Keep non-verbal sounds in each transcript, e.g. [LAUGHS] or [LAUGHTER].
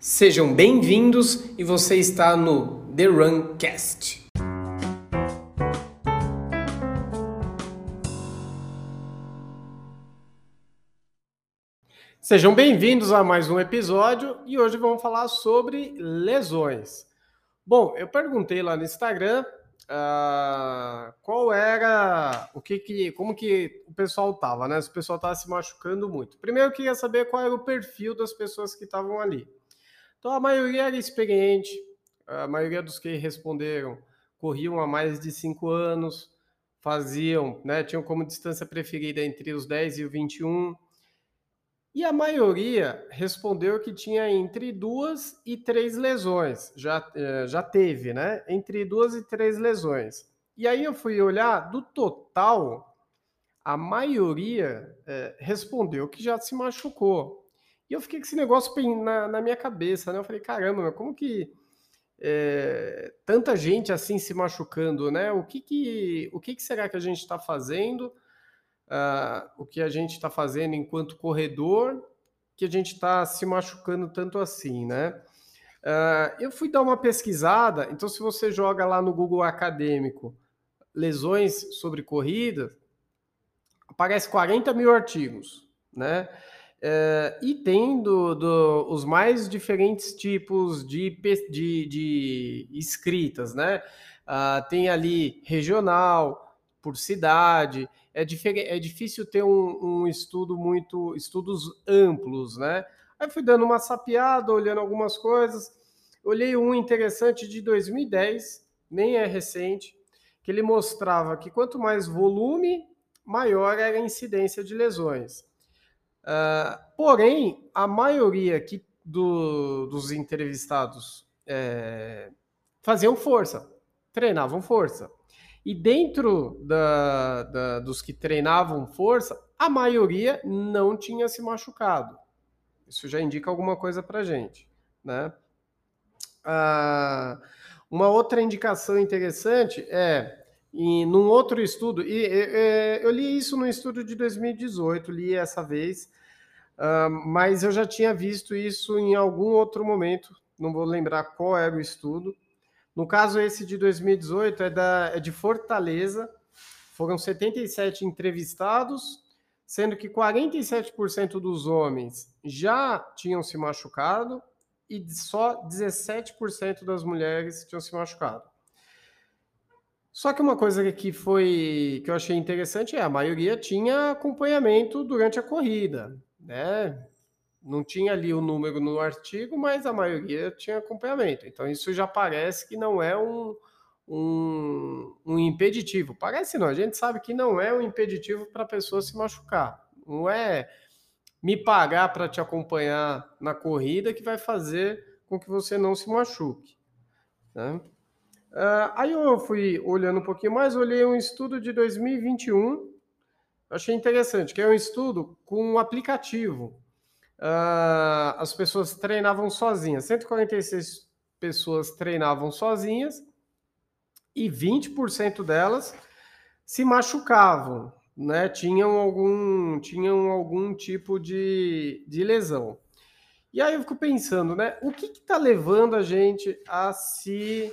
Sejam bem-vindos e você está no The Runcast. Sejam bem-vindos a mais um episódio e hoje vamos falar sobre lesões. Bom, eu perguntei lá no Instagram uh, qual era o que, que como que o pessoal tava, né? Se o pessoal tava se machucando muito. Primeiro eu queria saber qual era o perfil das pessoas que estavam ali. Então a maioria era experiente, a maioria dos que responderam corriam há mais de cinco anos, faziam, né, tinham como distância preferida entre os 10 e o 21. E a maioria respondeu que tinha entre duas e três lesões. Já, eh, já teve, né? Entre duas e três lesões. E aí eu fui olhar, do total, a maioria é, respondeu que já se machucou. E eu fiquei com esse negócio na, na minha cabeça, né? Eu falei, caramba, como que é, tanta gente assim se machucando, né? O que, que, o que, que será que a gente está fazendo? Uh, o que a gente está fazendo enquanto corredor, que a gente está se machucando tanto assim, né? Uh, eu fui dar uma pesquisada, então se você joga lá no Google Acadêmico lesões sobre corrida, aparece 40 mil artigos, né? Uh, e tem do, do, os mais diferentes tipos de, de, de escritas, né? Uh, tem ali regional, por cidade. É, é difícil ter um, um, estudo muito, estudos amplos, né? Aí fui dando uma sapiada, olhando algumas coisas. Olhei um interessante de 2010, nem é recente, que ele mostrava que quanto mais volume, maior era a incidência de lesões. Uh, porém, a maioria aqui do, dos entrevistados é, faziam força, treinavam força. E dentro da, da, dos que treinavam força, a maioria não tinha se machucado. Isso já indica alguma coisa para gente, né? Uh, uma outra indicação interessante é e num outro estudo, e, e, eu li isso no estudo de 2018, li essa vez, uh, mas eu já tinha visto isso em algum outro momento, não vou lembrar qual era o estudo. No caso, esse de 2018 é, da, é de Fortaleza, foram 77 entrevistados, sendo que 47% dos homens já tinham se machucado e só 17% das mulheres tinham se machucado. Só que uma coisa que foi que eu achei interessante é a maioria tinha acompanhamento durante a corrida, né? Não tinha ali o número no artigo, mas a maioria tinha acompanhamento. Então isso já parece que não é um, um, um impeditivo. Parece não, a gente sabe que não é um impeditivo para a pessoa se machucar. Não é me pagar para te acompanhar na corrida que vai fazer com que você não se machuque. Né? Uh, aí eu fui olhando um pouquinho mais, olhei um estudo de 2021, achei interessante, que é um estudo com um aplicativo. Uh, as pessoas treinavam sozinhas, 146 pessoas treinavam sozinhas e 20% delas se machucavam, né? Tinham algum, tinham algum tipo de, de lesão. E aí eu fico pensando, né? O que está levando a gente a se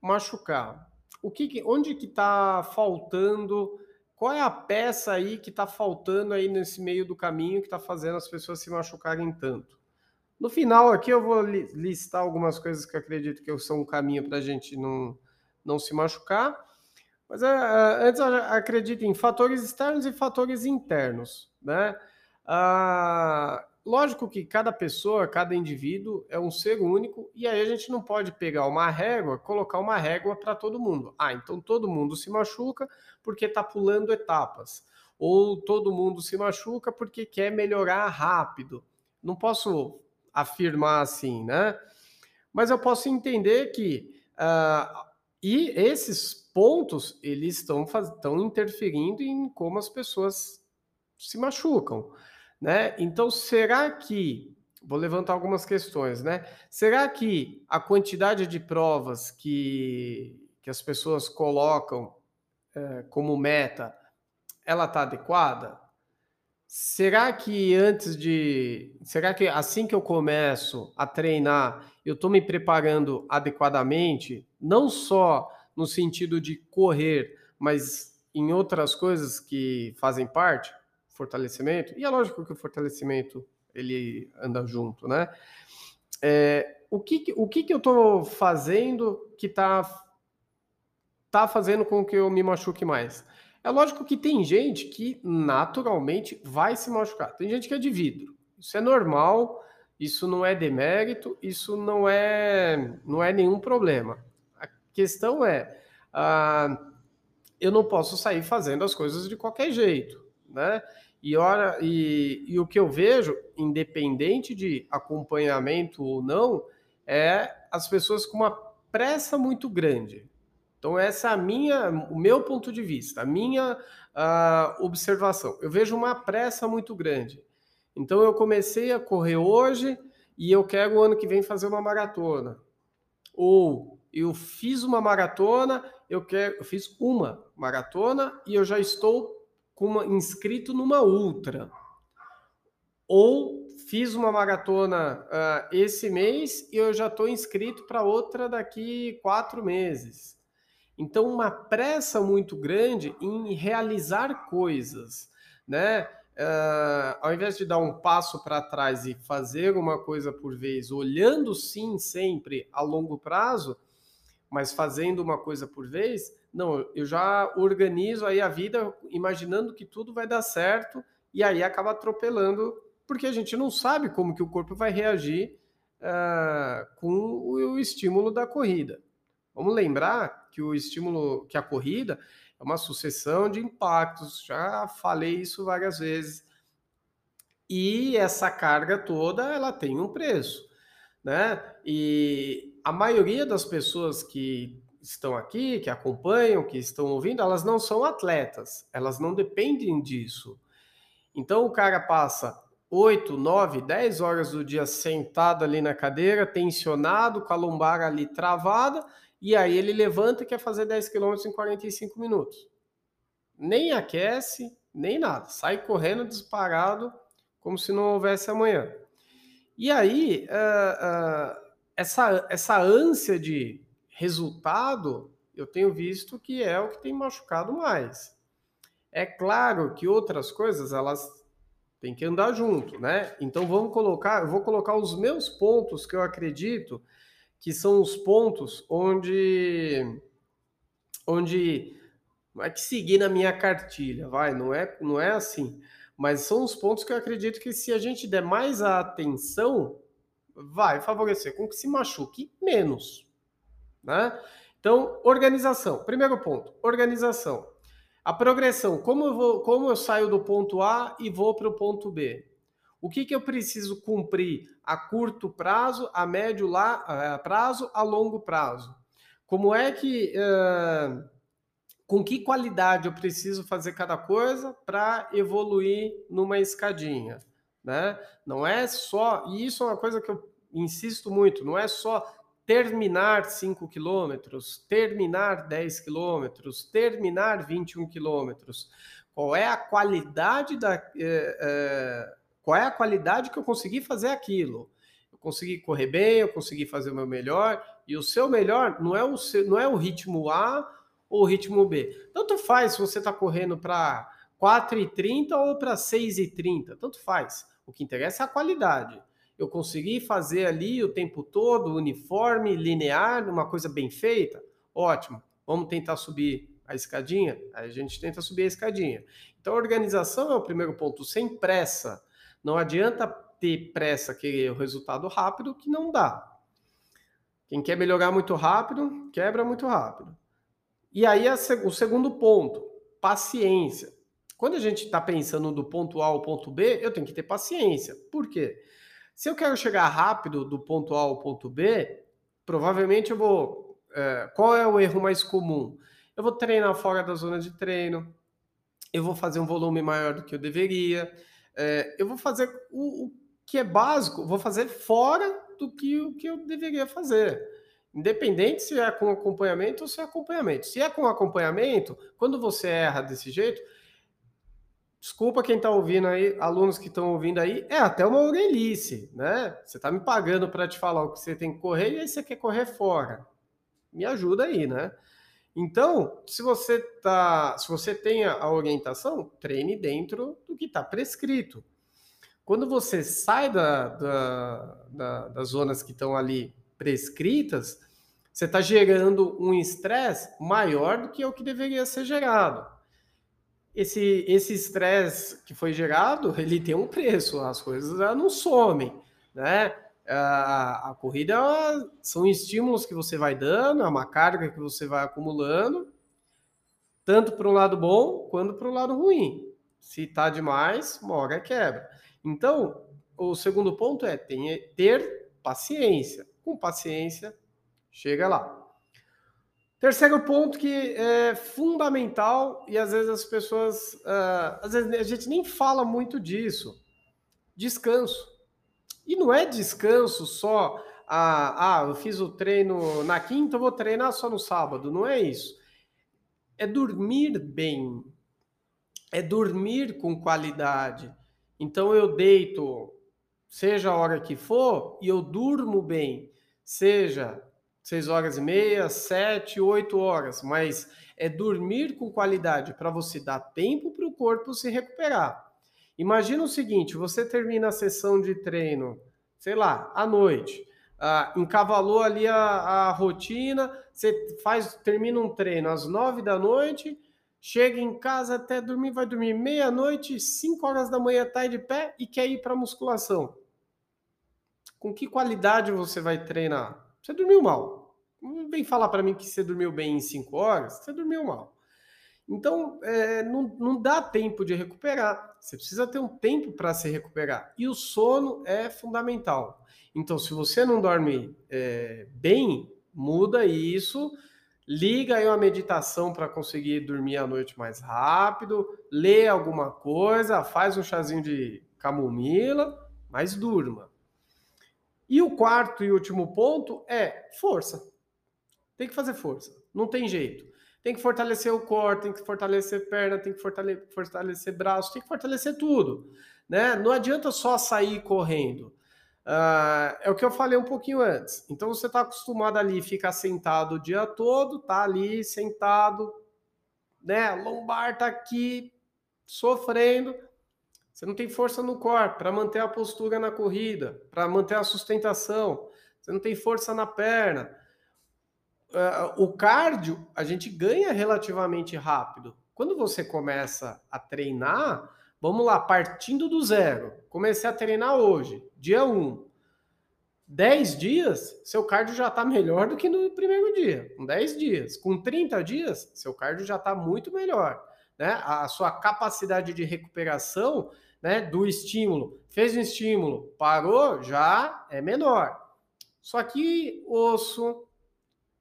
machucar. O que, onde que está faltando? Qual é a peça aí que está faltando aí nesse meio do caminho que está fazendo as pessoas se machucarem tanto? No final aqui eu vou listar algumas coisas que acredito que são um caminho para a gente não, não se machucar. Mas é, é antes acredito em fatores externos e fatores internos, né? Ah, Lógico que cada pessoa, cada indivíduo é um ser único e aí a gente não pode pegar uma régua, colocar uma régua para todo mundo. Ah, então todo mundo se machuca porque está pulando etapas. Ou todo mundo se machuca porque quer melhorar rápido. Não posso afirmar assim, né? Mas eu posso entender que uh, e esses pontos eles estão, estão interferindo em como as pessoas se machucam. Né? Então, será que vou levantar algumas questões, né? Será que a quantidade de provas que, que as pessoas colocam é, como meta, ela está adequada? será que antes de. Será que assim que eu começo a treinar, eu estou me preparando adequadamente, não só no sentido de correr, mas em outras coisas que fazem parte? Fortalecimento. E é lógico que o fortalecimento ele anda junto, né? É, o que, o que, que eu estou fazendo que está tá fazendo com que eu me machuque mais? É lógico que tem gente que naturalmente vai se machucar. Tem gente que é de vidro. Isso é normal, isso não é demérito, isso não é, não é nenhum problema. A questão é, ah, eu não posso sair fazendo as coisas de qualquer jeito, né? E, ora, e, e o que eu vejo, independente de acompanhamento ou não, é as pessoas com uma pressa muito grande. Então, essa é a minha, o meu ponto de vista, a minha uh, observação. Eu vejo uma pressa muito grande. Então, eu comecei a correr hoje e eu quero o ano que vem fazer uma maratona. Ou eu fiz uma maratona, eu quero, eu fiz uma maratona e eu já estou uma, inscrito numa ultra. Ou fiz uma maratona uh, esse mês e eu já estou inscrito para outra daqui quatro meses. Então, uma pressa muito grande em realizar coisas, né? Uh, ao invés de dar um passo para trás e fazer uma coisa por vez, olhando sim sempre a longo prazo, mas fazendo uma coisa por vez, não, eu já organizo aí a vida imaginando que tudo vai dar certo e aí acaba atropelando, porque a gente não sabe como que o corpo vai reagir uh, com o, o estímulo da corrida. Vamos lembrar que o estímulo, que a corrida é uma sucessão de impactos, já falei isso várias vezes. E essa carga toda, ela tem um preço, né? E a maioria das pessoas que estão aqui, que acompanham, que estão ouvindo, elas não são atletas, elas não dependem disso. Então o cara passa 8, 9, 10 horas do dia sentado ali na cadeira, tensionado, com a lombar ali travada, e aí ele levanta e quer fazer 10 km em 45 minutos. Nem aquece, nem nada. Sai correndo disparado, como se não houvesse amanhã. E aí, uh, uh, essa, essa ânsia de resultado, eu tenho visto que é o que tem machucado mais. É claro que outras coisas, elas têm que andar junto, né? Então vamos colocar, eu vou colocar os meus pontos que eu acredito que são os pontos onde onde não é que seguir na minha cartilha, vai, não é, não é assim, mas são os pontos que eu acredito que se a gente der mais atenção, vai favorecer com que se machuque menos, né? Então, organização. Primeiro ponto, organização. A progressão, como eu vou, como eu saio do ponto A e vou para o ponto B? O que, que eu preciso cumprir a curto prazo, a médio lá, a prazo, a longo prazo? Como é que. Uh, com que qualidade eu preciso fazer cada coisa para evoluir numa escadinha? Né? Não é só. E isso é uma coisa que eu insisto muito, não é só terminar 5 quilômetros, terminar 10 quilômetros, terminar 21 quilômetros. Qual é a qualidade da. Eh, eh, qual é a qualidade que eu consegui fazer aquilo? Eu consegui correr bem, eu consegui fazer o meu melhor, e o seu melhor não é o, seu, não é o ritmo A ou o ritmo B. Tanto faz se você está correndo para 4,30 ou para 6,30, tanto faz. O que interessa é a qualidade. Eu consegui fazer ali o tempo todo, uniforme, linear, uma coisa bem feita? Ótimo. Vamos tentar subir a escadinha? Aí a gente tenta subir a escadinha. Então, a organização é o primeiro ponto, sem pressa. Não adianta ter pressa, querer o resultado rápido, que não dá. Quem quer melhorar muito rápido, quebra muito rápido. E aí o segundo ponto, paciência. Quando a gente está pensando do ponto A ao ponto B, eu tenho que ter paciência. Por quê? Se eu quero chegar rápido do ponto A ao ponto B, provavelmente eu vou. É, qual é o erro mais comum? Eu vou treinar fora da zona de treino, eu vou fazer um volume maior do que eu deveria, é, eu vou fazer o, o, que é básico, vou fazer fora do que o que eu deveria fazer. Independente se é com acompanhamento ou se é acompanhamento. Se é com acompanhamento, quando você erra desse jeito, desculpa quem está ouvindo aí, alunos que estão ouvindo aí, é até uma orelhice, né? Você está me pagando para te falar o que você tem que correr e aí você quer correr fora. Me ajuda aí, né? Então, se você tá, se você tem a orientação, treine dentro do que está prescrito. Quando você sai da, da, da, das zonas que estão ali prescritas, você está gerando um estresse maior do que o que deveria ser gerado esse esse estresse que foi gerado, ele tem um preço, as coisas não somem, né? A, a corrida são estímulos que você vai dando, é uma carga que você vai acumulando, tanto para um lado bom quanto para o lado ruim. Se tá demais, uma hora quebra. Então, o segundo ponto é ter paciência. Com paciência, chega lá. Terceiro ponto que é fundamental e às vezes as pessoas, uh, às vezes a gente nem fala muito disso, descanso. E não é descanso só, ah, ah eu fiz o treino na quinta, vou treinar só no sábado, não é isso. É dormir bem, é dormir com qualidade. Então eu deito, seja a hora que for, e eu durmo bem, seja seis horas e meia, sete, oito horas, mas é dormir com qualidade para você dar tempo para o corpo se recuperar. Imagina o seguinte: você termina a sessão de treino, sei lá, à noite, ah, encavalou ali a, a rotina, você faz, termina um treino às nove da noite, chega em casa até dormir, vai dormir meia-noite, cinco horas da manhã, tá de pé e quer ir para musculação. Com que qualidade você vai treinar? Você dormiu mal. Não vem falar para mim que você dormiu bem em 5 horas, você dormiu mal. Então, é, não, não dá tempo de recuperar. Você precisa ter um tempo para se recuperar. E o sono é fundamental. Então, se você não dorme é, bem, muda isso. Liga aí uma meditação para conseguir dormir à noite mais rápido. Lê alguma coisa, faz um chazinho de camomila, mas durma. E o quarto e último ponto é força. Tem que fazer força. Não tem jeito. Tem que fortalecer o core, tem que fortalecer perna, tem que fortalecer, fortalecer braço, tem que fortalecer tudo. Né? Não adianta só sair correndo. Uh, é o que eu falei um pouquinho antes. Então você está acostumado ali ficar sentado o dia todo, tá ali sentado, né? Lombar tá aqui sofrendo. Você não tem força no core para manter a postura na corrida, para manter a sustentação. Você não tem força na perna. Uh, o cardio a gente ganha relativamente rápido. Quando você começa a treinar, vamos lá, partindo do zero. Comecei a treinar hoje, dia 1. 10 dias, seu cardio já está melhor do que no primeiro dia. Com 10 dias. Com 30 dias, seu cardio já está muito melhor. Né? A sua capacidade de recuperação né, do estímulo. Fez um estímulo, parou, já é menor. Só que osso,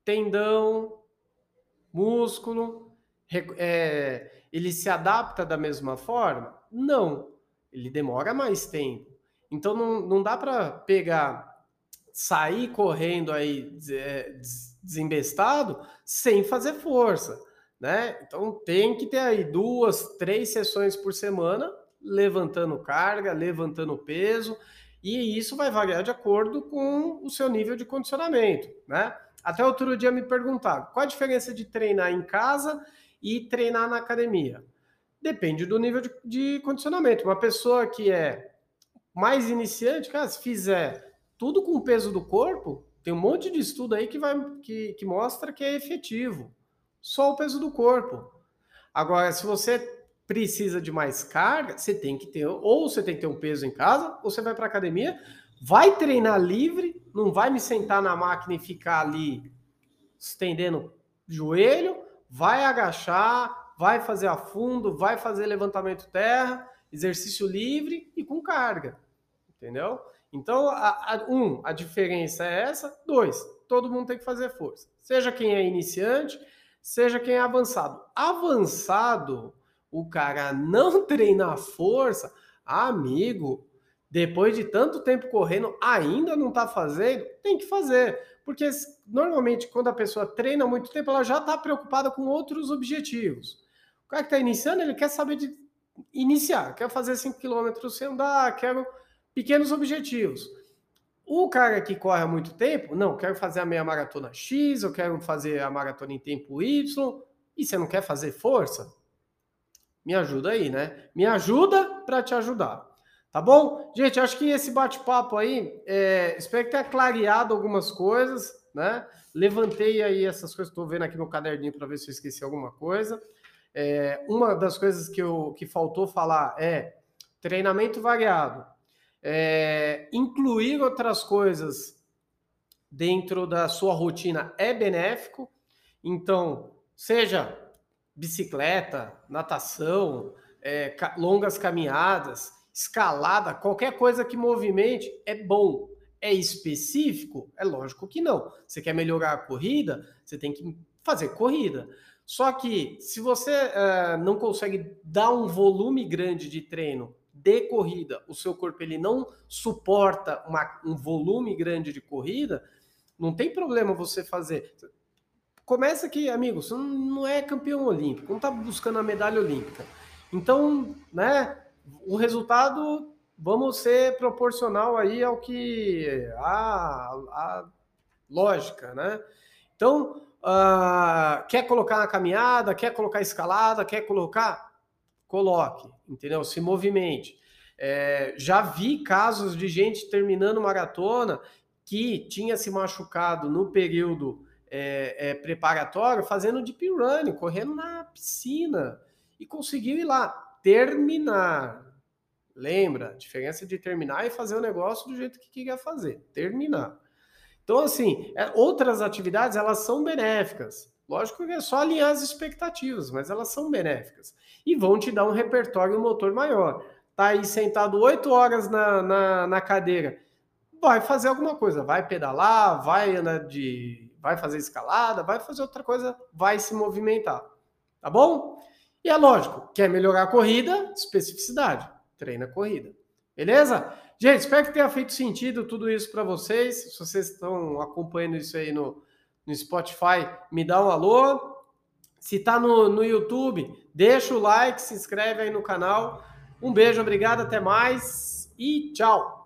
tendão, músculo, é, ele se adapta da mesma forma? Não, ele demora mais tempo. Então não, não dá para pegar, sair correndo aí é, desembestado sem fazer força, né? Então tem que ter aí duas, três sessões por semana levantando carga, levantando peso, e isso vai variar de acordo com o seu nível de condicionamento, né? Até outro dia me perguntaram qual a diferença de treinar em casa e treinar na academia. Depende do nível de, de condicionamento. Uma pessoa que é mais iniciante, cara, se fizer tudo com o peso do corpo, tem um monte de estudo aí que, vai, que, que mostra que é efetivo. Só o peso do corpo. Agora, se você precisa de mais carga, você tem que ter, ou você tem que ter um peso em casa, ou você vai para academia, vai treinar livre, não vai me sentar na máquina e ficar ali estendendo joelho, vai agachar, vai fazer a fundo, vai fazer levantamento terra, exercício livre e com carga, entendeu? Então, a, a, um, a diferença é essa. Dois, todo mundo tem que fazer força. Seja quem é iniciante, seja quem é avançado. Avançado, o cara não [LAUGHS] treinar força, amigo, depois de tanto tempo correndo, ainda não está fazendo, tem que fazer. Porque normalmente, quando a pessoa treina muito tempo, ela já está preocupada com outros objetivos. O cara que está iniciando, ele quer saber de iniciar. Quero fazer 5 km sem andar, quero pequenos objetivos. O cara que corre há muito tempo, não, quero fazer a meia maratona X, eu quero fazer a maratona em tempo Y, e você não quer fazer força? Me ajuda aí, né? Me ajuda para te ajudar. Tá bom? Gente, acho que esse bate-papo aí, é, espero que tenha clareado algumas coisas, né? Levantei aí essas coisas, estou vendo aqui no caderninho para ver se eu esqueci alguma coisa. É, uma das coisas que, eu, que faltou falar é treinamento variado. É, incluir outras coisas dentro da sua rotina é benéfico. Então, seja bicicleta, natação, é, longas caminhadas, escalada, qualquer coisa que movimente é bom. É específico? É lógico que não. Você quer melhorar a corrida? Você tem que fazer corrida. Só que se você uh, não consegue dar um volume grande de treino de corrida, o seu corpo ele não suporta uma, um volume grande de corrida, não tem problema você fazer. Começa aqui, amigo, você não é campeão olímpico, não está buscando a medalha olímpica. Então, né, o resultado vamos ser proporcional aí ao que a, a lógica, né? Então, uh, quer colocar na caminhada, quer colocar escalada, quer colocar, coloque, entendeu? Se movimente. É, já vi casos de gente terminando maratona que tinha se machucado no período é, é, preparatório fazendo deep run, correndo na piscina e conseguiu ir lá terminar. Lembra? A diferença de terminar e fazer o negócio do jeito que queria fazer. Terminar. Então, assim, é, outras atividades, elas são benéficas. Lógico que é só alinhar as expectativas, mas elas são benéficas. E vão te dar um repertório motor maior. Tá aí sentado oito horas na, na, na cadeira, vai fazer alguma coisa, vai pedalar, vai andar de vai fazer escalada, vai fazer outra coisa, vai se movimentar. Tá bom? E é lógico, quer melhorar a corrida, especificidade, treina a corrida. Beleza? Gente, espero que tenha feito sentido tudo isso para vocês. Se vocês estão acompanhando isso aí no, no Spotify, me dá um alô. Se está no, no YouTube, deixa o like, se inscreve aí no canal. Um beijo, obrigado, até mais e tchau!